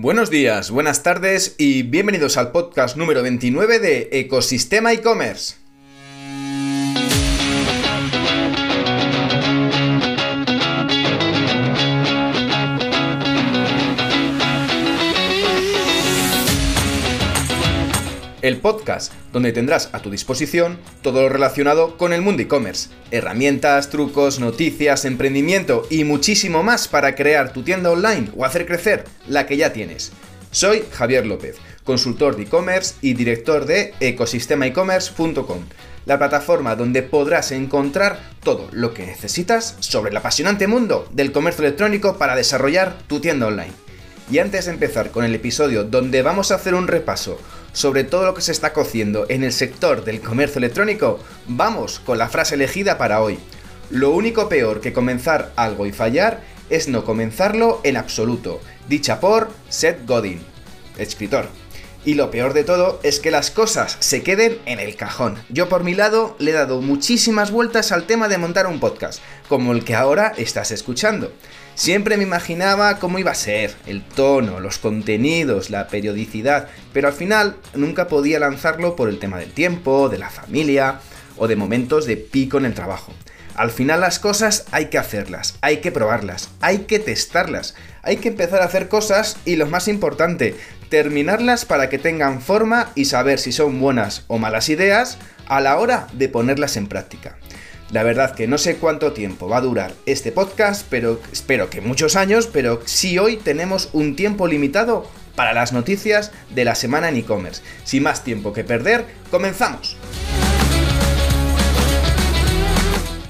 Buenos días, buenas tardes y bienvenidos al podcast número 29 de Ecosistema e-commerce. El podcast, donde tendrás a tu disposición todo lo relacionado con el mundo e-commerce, herramientas, trucos, noticias, emprendimiento y muchísimo más para crear tu tienda online o hacer crecer la que ya tienes. Soy Javier López, consultor de e-commerce y director de ecosistemaecommerce.com, la plataforma donde podrás encontrar todo lo que necesitas sobre el apasionante mundo del comercio electrónico para desarrollar tu tienda online. Y antes de empezar con el episodio donde vamos a hacer un repaso sobre todo lo que se está cociendo en el sector del comercio electrónico, vamos con la frase elegida para hoy. Lo único peor que comenzar algo y fallar es no comenzarlo en absoluto, dicha por Seth Godin, escritor. Y lo peor de todo es que las cosas se queden en el cajón. Yo por mi lado le he dado muchísimas vueltas al tema de montar un podcast, como el que ahora estás escuchando. Siempre me imaginaba cómo iba a ser, el tono, los contenidos, la periodicidad, pero al final nunca podía lanzarlo por el tema del tiempo, de la familia o de momentos de pico en el trabajo. Al final las cosas hay que hacerlas, hay que probarlas, hay que testarlas, hay que empezar a hacer cosas y lo más importante, terminarlas para que tengan forma y saber si son buenas o malas ideas a la hora de ponerlas en práctica. La verdad que no sé cuánto tiempo va a durar este podcast, pero espero que muchos años, pero sí hoy tenemos un tiempo limitado para las noticias de la semana en e-commerce. Sin más tiempo que perder, comenzamos.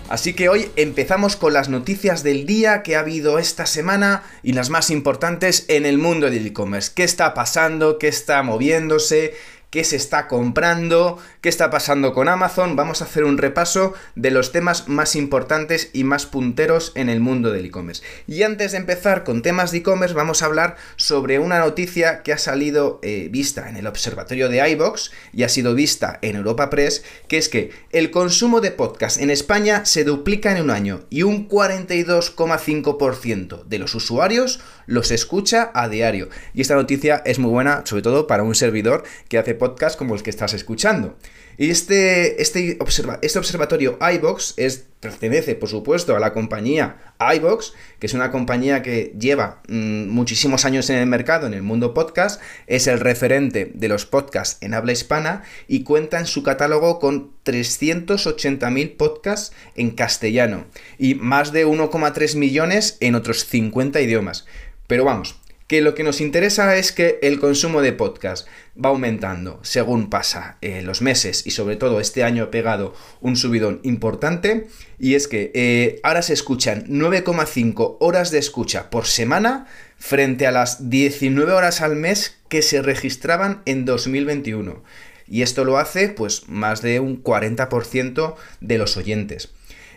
Así que hoy empezamos con las noticias del día que ha habido esta semana y las más importantes en el mundo del e-commerce. ¿Qué está pasando? ¿Qué está moviéndose? Qué se está comprando, qué está pasando con Amazon. Vamos a hacer un repaso de los temas más importantes y más punteros en el mundo del e-commerce. Y antes de empezar con temas de e-commerce, vamos a hablar sobre una noticia que ha salido eh, vista en el observatorio de iBox y ha sido vista en Europa Press, que es que el consumo de podcast en España se duplica en un año y un 42,5% de los usuarios los escucha a diario. Y esta noticia es muy buena, sobre todo para un servidor que hace podcast como el que estás escuchando. Y este, este, este observatorio iBox es, pertenece, por supuesto, a la compañía iBox, que es una compañía que lleva mm, muchísimos años en el mercado, en el mundo podcast, es el referente de los podcasts en habla hispana y cuenta en su catálogo con 380.000 podcasts en castellano y más de 1,3 millones en otros 50 idiomas. Pero vamos, que lo que nos interesa es que el consumo de podcast va aumentando según pasa eh, los meses y sobre todo este año ha pegado un subidón importante y es que eh, ahora se escuchan 9,5 horas de escucha por semana frente a las 19 horas al mes que se registraban en 2021 y esto lo hace pues más de un 40% de los oyentes.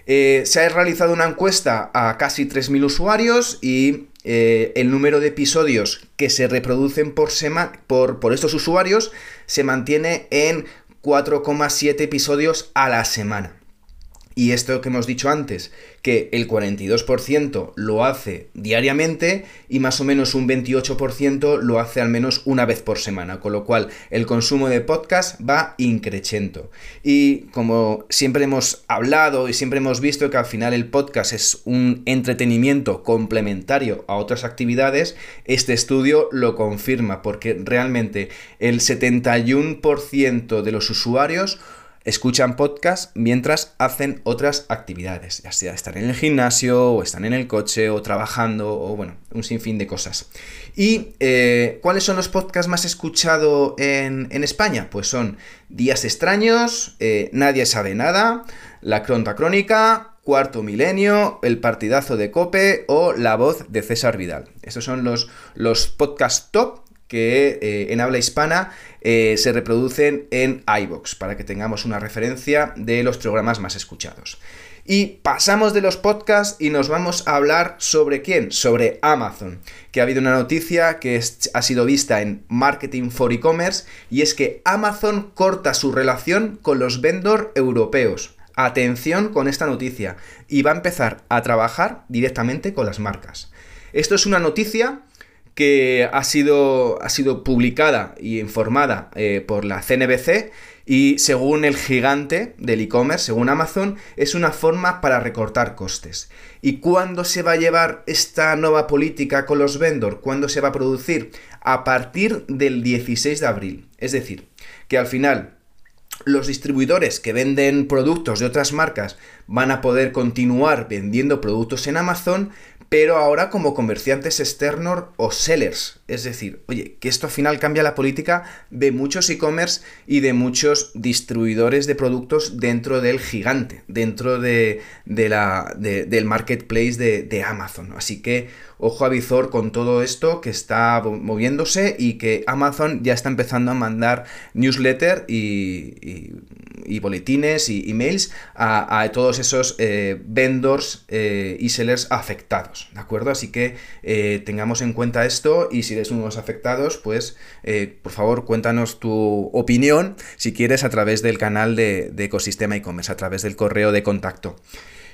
Eh, se ha realizado una encuesta a casi 3.000 usuarios y eh, el número de episodios que se reproducen por, por, por estos usuarios se mantiene en 4,7 episodios a la semana. Y esto que hemos dicho antes, que el 42% lo hace diariamente y más o menos un 28% lo hace al menos una vez por semana, con lo cual el consumo de podcast va increciendo. Y como siempre hemos hablado y siempre hemos visto que al final el podcast es un entretenimiento complementario a otras actividades, este estudio lo confirma porque realmente el 71% de los usuarios escuchan podcast mientras hacen otras actividades, ya sea están en el gimnasio o están en el coche o trabajando o bueno, un sinfín de cosas. ¿Y eh, cuáles son los podcasts más escuchados en, España? Pues son Días extraños, eh, Nadie sabe nada, La Cronta Crónica, Cuarto Milenio, El Partidazo de Cope o La Voz de César Vidal. Estos son los, los podcasts top que eh, en habla hispana eh, se reproducen en iBox, para que tengamos una referencia de los programas más escuchados. Y pasamos de los podcasts y nos vamos a hablar sobre quién, sobre Amazon, que ha habido una noticia que ha sido vista en Marketing for E-Commerce y es que Amazon corta su relación con los vendors europeos. Atención con esta noticia y va a empezar a trabajar directamente con las marcas. Esto es una noticia que ha sido, ha sido publicada y informada eh, por la CNBC y según el gigante del e-commerce, según Amazon, es una forma para recortar costes. ¿Y cuándo se va a llevar esta nueva política con los vendors? ¿Cuándo se va a producir? A partir del 16 de abril. Es decir, que al final los distribuidores que venden productos de otras marcas van a poder continuar vendiendo productos en Amazon, pero ahora como comerciantes externos o sellers. Es decir, oye, que esto al final cambia la política de muchos e-commerce y de muchos distribuidores de productos dentro del gigante, dentro de, la, del marketplace de, Amazon. Así que ojo a visor con todo esto que está moviéndose y que Amazon ya está empezando a mandar newsletter y, boletines y emails a, todos esos eh, vendors eh, y sellers afectados. ¿de acuerdo? Así que eh, tengamos en cuenta esto y si eres uno afectados, pues eh, por favor cuéntanos tu opinión si quieres a través del canal de, Ecosistema e-commerce, a través del correo de contacto.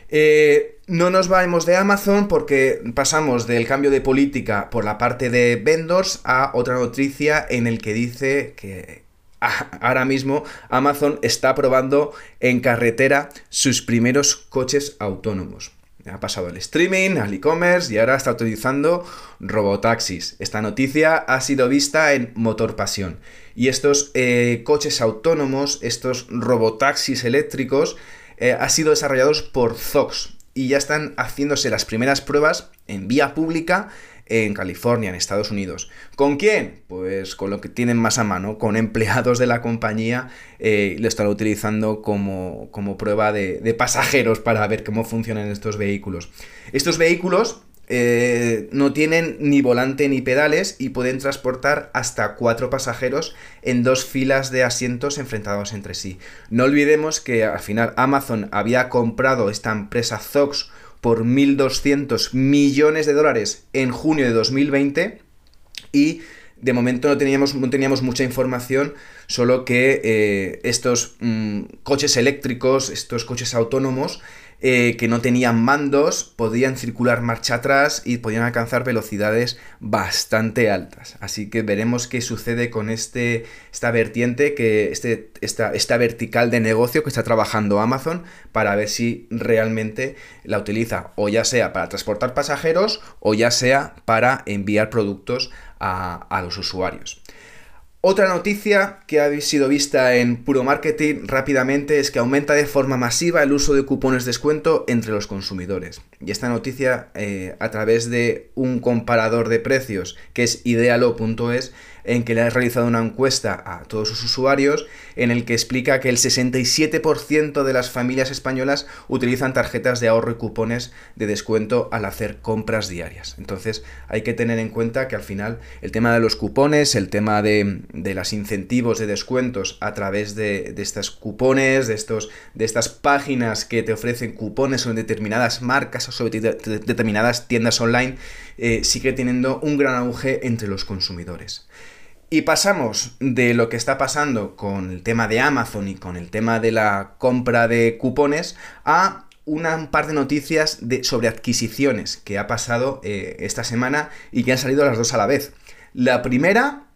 Eh, no nos vamos de Amazon porque pasamos del cambio de política por la parte de vendors a otra noticia en el que dice que ahora mismo Amazon está probando en carretera sus primeros coches autónomos. Ha pasado el streaming, al e-commerce y ahora está utilizando robotaxis. Esta noticia ha sido vista en Motor Pasión. Y estos eh, coches autónomos, estos robotaxis eléctricos, eh, han sido desarrollados por Zox y ya están haciéndose las primeras pruebas en vía pública en California, en Estados Unidos. ¿Con quién? Pues con lo que tienen más a mano, con empleados de la compañía, eh, lo están utilizando como, prueba de, de pasajeros para ver cómo funcionan estos vehículos. Estos vehículos eh, no tienen ni volante ni pedales y pueden transportar hasta cuatro pasajeros en dos filas de asientos enfrentados entre sí. No olvidemos que al final Amazon había comprado esta empresa Zox por 1.200 millones de dólares en junio de 2020 y de momento no teníamos, no teníamos mucha información, solo que eh, estos mm, coches eléctricos, estos coches autónomos, eh, que no tenían mandos, podían circular marcha atrás y podían alcanzar velocidades bastante altas. Así que veremos qué sucede con este, esta vertiente, que este, esta, esta vertical de negocio que está trabajando Amazon para ver si realmente la utiliza o ya sea para transportar pasajeros o ya sea para enviar productos a, a los usuarios. Otra noticia que ha sido vista en Puro Marketing rápidamente es que aumenta de forma masiva el uso de cupones de descuento entre los consumidores. Y esta noticia, eh, a través de un comparador de precios que es idealo.es, en que le ha realizado una encuesta a todos sus usuarios en el que explica que el 67% de las familias españolas utilizan tarjetas de ahorro y cupones de descuento al hacer compras diarias. Entonces hay que tener en cuenta que al final el tema de los cupones, el tema de, de los incentivos de descuentos a través de, de estos cupones, de, estos, de estas páginas que te ofrecen cupones sobre determinadas marcas o sobre determinadas tiendas online, eh, sigue teniendo un gran auge entre los consumidores. Y pasamos de lo que está pasando con el tema de Amazon y con el tema de la compra de cupones a un par de noticias de, sobre adquisiciones que ha pasado eh, esta semana y que han salido las dos a la vez. La primera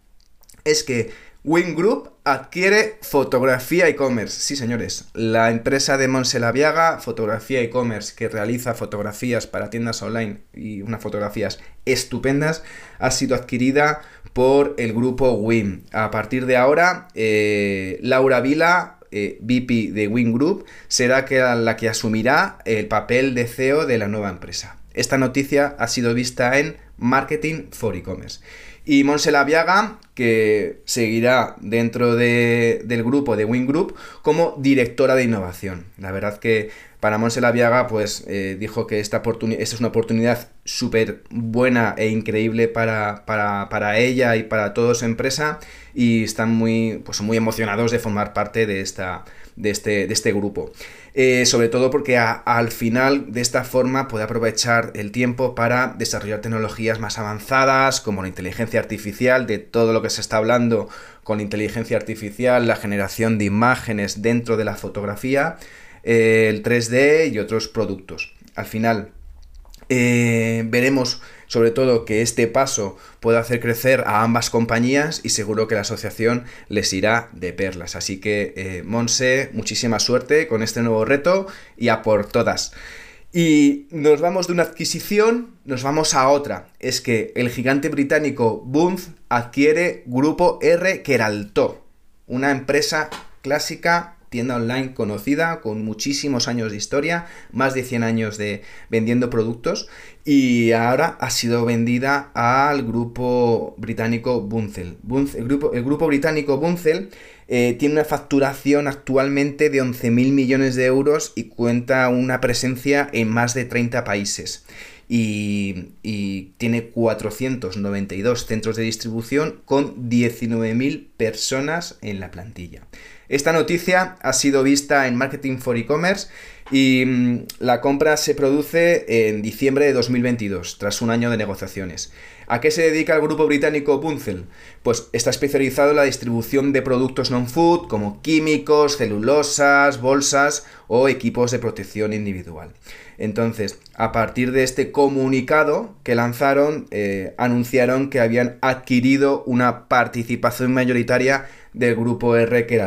es que Wing Group adquiere Fotografía e-commerce. Sí, señores, la empresa de Viaga, Fotografía e-commerce, que realiza fotografías para tiendas online y unas fotografías estupendas, ha sido adquirida por el grupo WIM. A partir de ahora, eh, Laura Vila, eh, VP de WIM Group, será la que asumirá el papel de CEO de la nueva empresa. Esta noticia ha sido vista en Marketing for E-Commerce. Y Monse Laviaga, que seguirá dentro del grupo de Wing Group como directora de innovación. La verdad que para Monse Laviaga, pues eh, dijo que esta, esta, es una oportunidad súper buena e increíble para, para, ella y para toda su empresa y están muy, pues, muy emocionados de formar parte de, esta, de, este, de este grupo. Eh, sobre todo porque al final de esta forma puede aprovechar el tiempo para desarrollar tecnologías más avanzadas como la inteligencia artificial, de todo lo que se está hablando con la inteligencia artificial, la generación de imágenes dentro de la fotografía, eh, el 3D y otros productos. Al final, Eh, veremos sobre todo que este paso pueda hacer crecer a ambas compañías y seguro que la asociación les irá de perlas. Así que, eh, Monse, muchísima suerte con este nuevo reto y a por todas. Y nos vamos de una adquisición, nos vamos a otra. Es que el gigante británico Bunz adquiere Grupo R Keralto, una empresa clásica tienda online conocida, con muchísimos años de historia, más de 100 años de vendiendo productos, y ahora ha sido vendida al grupo británico Bunzel. el, grupo, británico Bunzel eh, tiene una facturación actualmente de 11.000 millones de euros y cuenta una presencia en más de 30 países. Y, y, tiene 492 centros de distribución con 19.000 personas en la plantilla. Esta noticia ha sido vista en Marketing for E-Commerce y mm, la compra se produce en diciembre de 2022, tras un año de negociaciones. ¿A qué se dedica el grupo británico Bunzel? Pues está especializado en la distribución de productos non-food como químicos, celulosas, bolsas o equipos de protección individual. Entonces, a partir de este comunicado que lanzaron, eh, anunciaron que habían adquirido una participación mayoritaria del grupo R que.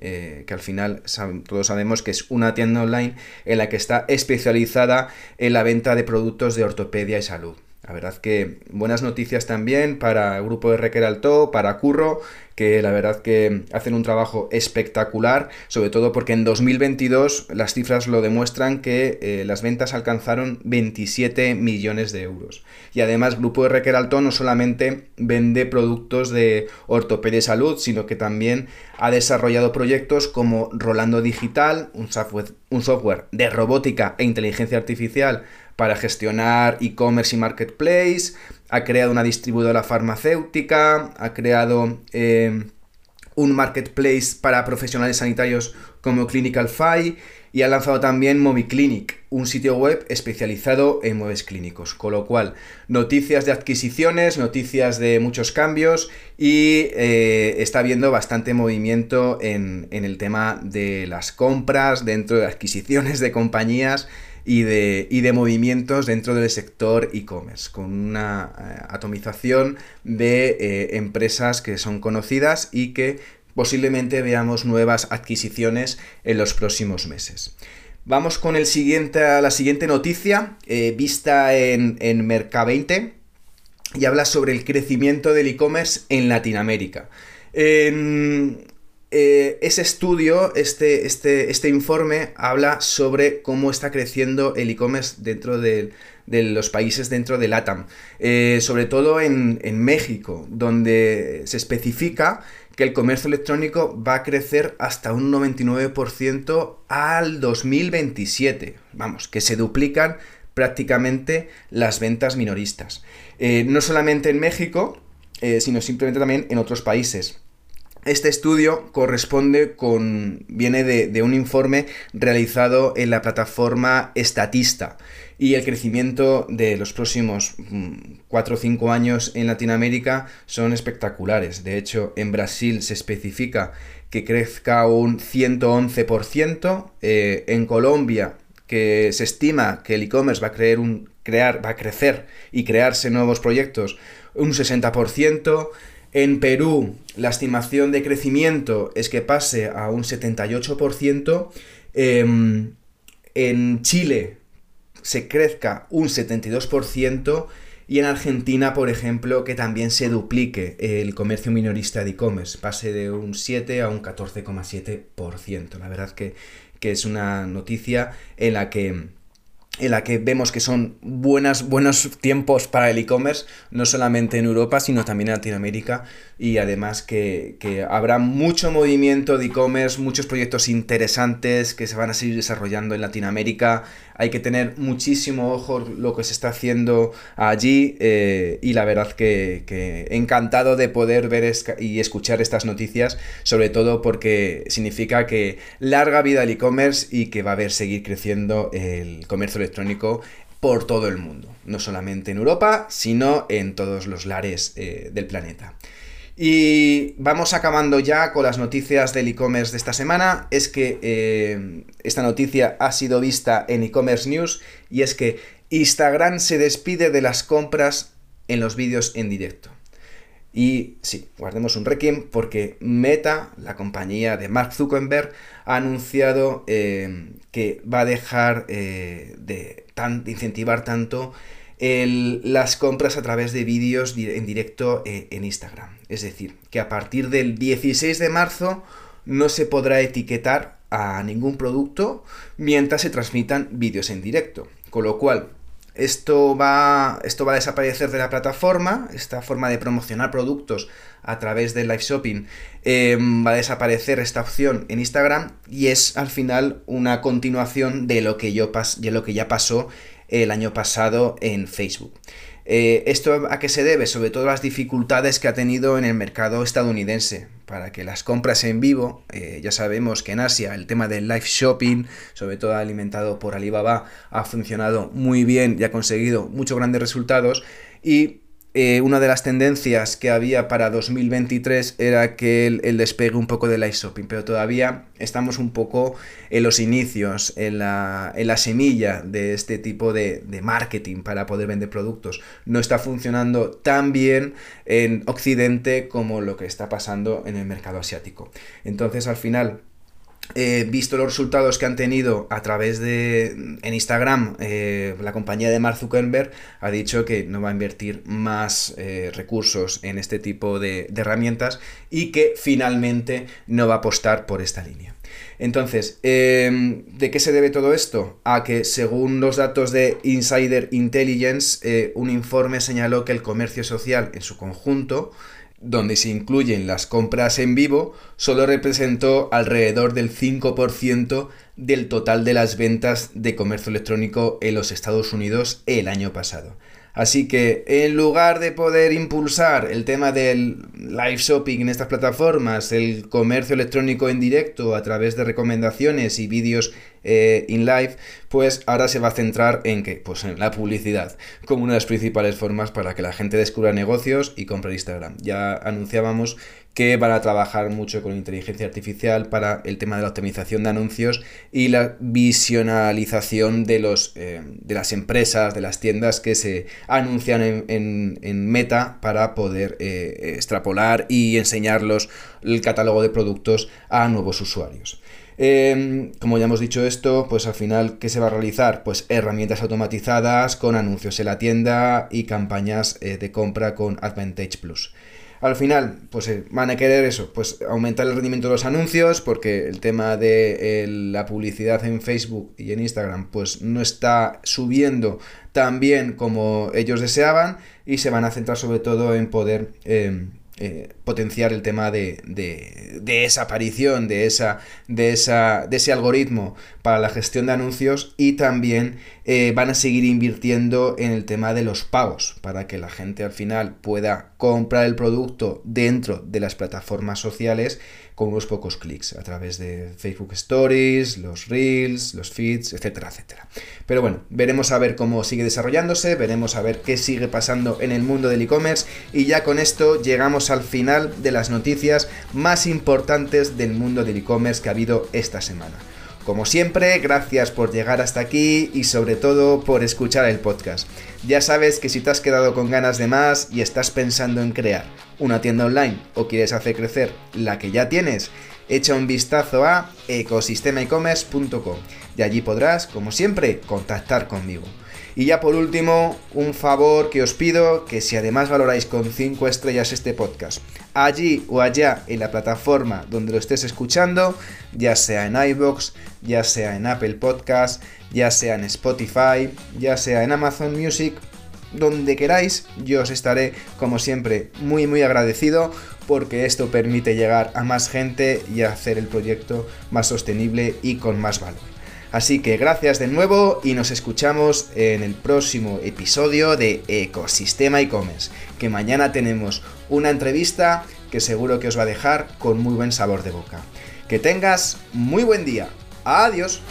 Eh, que al final todos sabemos que es una tienda online en la que está especializada en la venta de productos de ortopedia y salud. La verdad que buenas noticias también para el grupo de Requer Alto, para Curro, que la verdad que hacen un trabajo espectacular, sobre todo porque en 2022 las cifras lo demuestran que eh, las ventas alcanzaron 27 millones de euros. Y además Grupo de Requer Alto no solamente vende productos de ortopedia y salud, sino que también ha desarrollado proyectos como Rolando Digital, un software de robótica e inteligencia artificial para gestionar e-commerce y marketplace, ha creado una distribuidora farmacéutica, ha creado eh, un marketplace para profesionales sanitarios como Clinical y ha lanzado también MobiClinic, un sitio web especializado en muebles clínicos. Con lo cual, noticias de adquisiciones, noticias de muchos cambios y eh, está habiendo bastante movimiento en, en el tema de las compras, dentro de adquisiciones de compañías y de, de movimientos dentro del sector e-commerce, con una eh, atomización de eh, empresas que son conocidas y que posiblemente veamos nuevas adquisiciones en los próximos meses. Vamos con el siguiente, la siguiente noticia, eh, vista en, en Merca20, y habla sobre el crecimiento del e-commerce en Latinoamérica. En, eh, ese estudio, este, este, este, informe, habla sobre cómo está creciendo el e-commerce dentro de, los países dentro de LATAM. Eh, sobre todo en, México, donde se especifica que el comercio electrónico va a crecer hasta un 99% al 2027. Vamos, que se duplican prácticamente las ventas minoristas. Eh, no solamente en México, sino simplemente también en otros países. Este estudio corresponde con. viene de, un informe realizado en la plataforma Estatista. Y el crecimiento de los próximos 4 mm, o 5 años en Latinoamérica son espectaculares. De hecho, en Brasil se especifica que crezca un 111%. Eh, en Colombia, que se estima que el e-commerce va a creer un, crear, va a crecer y crearse nuevos proyectos un 60%. En Perú, la estimación de crecimiento es que pase a un 78%. Em, en Chile se crezca un 72%. Y en Argentina, por ejemplo, que también se duplique el comercio minorista de e-commerce, pase de un 7 a un 14,7%. La verdad que, que es una noticia en la que en la que vemos que son buenas, buenos tiempos para el e-commerce, no solamente en Europa, sino también en Latinoamérica, y además que, que habrá mucho movimiento de e-commerce, muchos proyectos interesantes que se van a seguir desarrollando en Latinoamérica, hay que tener muchísimo ojo lo que se está haciendo allí eh, y la verdad que, encantado de poder ver y escuchar estas noticias, sobre todo porque significa que larga vida el e-commerce y que va a haber seguir creciendo el comercio electrónico por todo el mundo, no solamente en Europa, sino en todos los lares eh, del planeta. Y vamos acabando ya con las noticias del e-commerce de esta semana. Es que eh, esta noticia ha sido vista en e-commerce news y es que Instagram se despide de las compras en los vídeos en directo. Y sí, guardemos un requiem porque Meta, la compañía de Mark Zuckerberg, ha anunciado eh, que va a dejar eh, de, incentivar tanto las compras a través de vídeos en directo eh, en Instagram. Es decir, que a partir del 16 de marzo no se podrá etiquetar a ningún producto mientras se transmitan vídeos en directo. Con lo cual, esto va, esto va a desaparecer de la plataforma, esta forma de promocionar productos a través del live shopping em, va a desaparecer esta opción en Instagram y es al final una continuación de lo que, yo de lo que ya pasó el año pasado en Facebook. Eh, ¿Esto a qué se debe? Sobre todo las dificultades que ha tenido en el mercado estadounidense. Para que las compras en vivo, eh, ya sabemos que en Asia el tema del live shopping, sobre todo alimentado por Alibaba, ha funcionado muy bien y ha conseguido muchos grandes resultados. Y eh, una de las tendencias que había para 2023 era que el, despegue un poco del live shopping, pero todavía estamos un poco en los inicios, en la, semilla de este tipo de, marketing para poder vender productos. No está funcionando tan bien en Occidente como lo que está pasando en el mercado asiático. Entonces, al final, eh, visto los resultados que han tenido a través de en Instagram, eh, la compañía de Mark Zuckerberg ha dicho que no va a invertir más eh, recursos en este tipo de, herramientas y que finalmente no va a apostar por esta línea. Entonces, em, ¿de qué se debe todo esto? A que según los datos de Insider Intelligence, un informe señaló que el comercio social en su conjunto donde se incluyen las compras en vivo, solo representó alrededor del 5% del total de las ventas de comercio electrónico en los Estados Unidos el año pasado. Así que en lugar de poder impulsar el tema del live shopping en estas plataformas, el comercio electrónico en directo a través de recomendaciones y vídeos eh, in live, pues ahora se va a centrar en qué? Pues en la publicidad, como una de las principales formas para que la gente descubra negocios y compre Instagram. Ya anunciábamos que van a trabajar mucho con inteligencia artificial para el tema de la optimización de anuncios y la visionalización de, los, eh, de las empresas, de las tiendas que se anuncian en, Meta para poder eh, extrapolar y enseñarlos el catálogo de productos a nuevos usuarios. Em, como ya hemos dicho esto, pues al final, ¿qué se va a realizar? Pues herramientas automatizadas con anuncios en la tienda y campañas eh, de compra con Advantage Plus. Al final, pues eh, van a querer eso, pues aumentar el rendimiento de los anuncios, porque el tema de la publicidad en Facebook y en Instagram, pues no está subiendo tan bien como ellos deseaban, y se van a centrar sobre todo en poder em, eh, potenciar el tema de, de, esa aparición, de, esa, de, esa, de ese algoritmo para la gestión de anuncios y también eh, van a seguir invirtiendo en el tema de los pagos para que la gente al final pueda comprar el producto dentro de las plataformas sociales con unos pocos clics a través de Facebook Stories, los Reels, los feeds, etcétera, etcétera. Pero bueno, veremos a ver cómo sigue desarrollándose, veremos a ver qué sigue pasando en el mundo del e-commerce y ya con esto llegamos al final de las noticias más importantes del mundo del e-commerce que ha habido esta semana. Como siempre, gracias por llegar hasta aquí y sobre todo por escuchar el podcast. Ya sabes que si te has quedado con ganas de más y estás pensando en crear una tienda online o quieres hacer crecer la que ya tienes, echa un vistazo a ecosistemaecommerce.com y allí podrás, como siempre, contactar conmigo. Y ya por último, un favor que os pido, que si además valoráis con 5 estrellas este podcast, allí o allá en la plataforma donde lo estés escuchando, ya sea en iBox, ya sea en Apple Podcast, ya sea en Spotify, ya sea en Amazon Music, donde queráis, yo os estaré como siempre muy muy agradecido porque esto permite llegar a más gente y hacer el proyecto más sostenible y con más valor. Así que gracias de nuevo y nos escuchamos en el próximo episodio de Ecosistema e-commerce, que mañana tenemos una entrevista que seguro que os va a dejar con muy buen sabor de boca. Que tengas muy buen día. Adiós.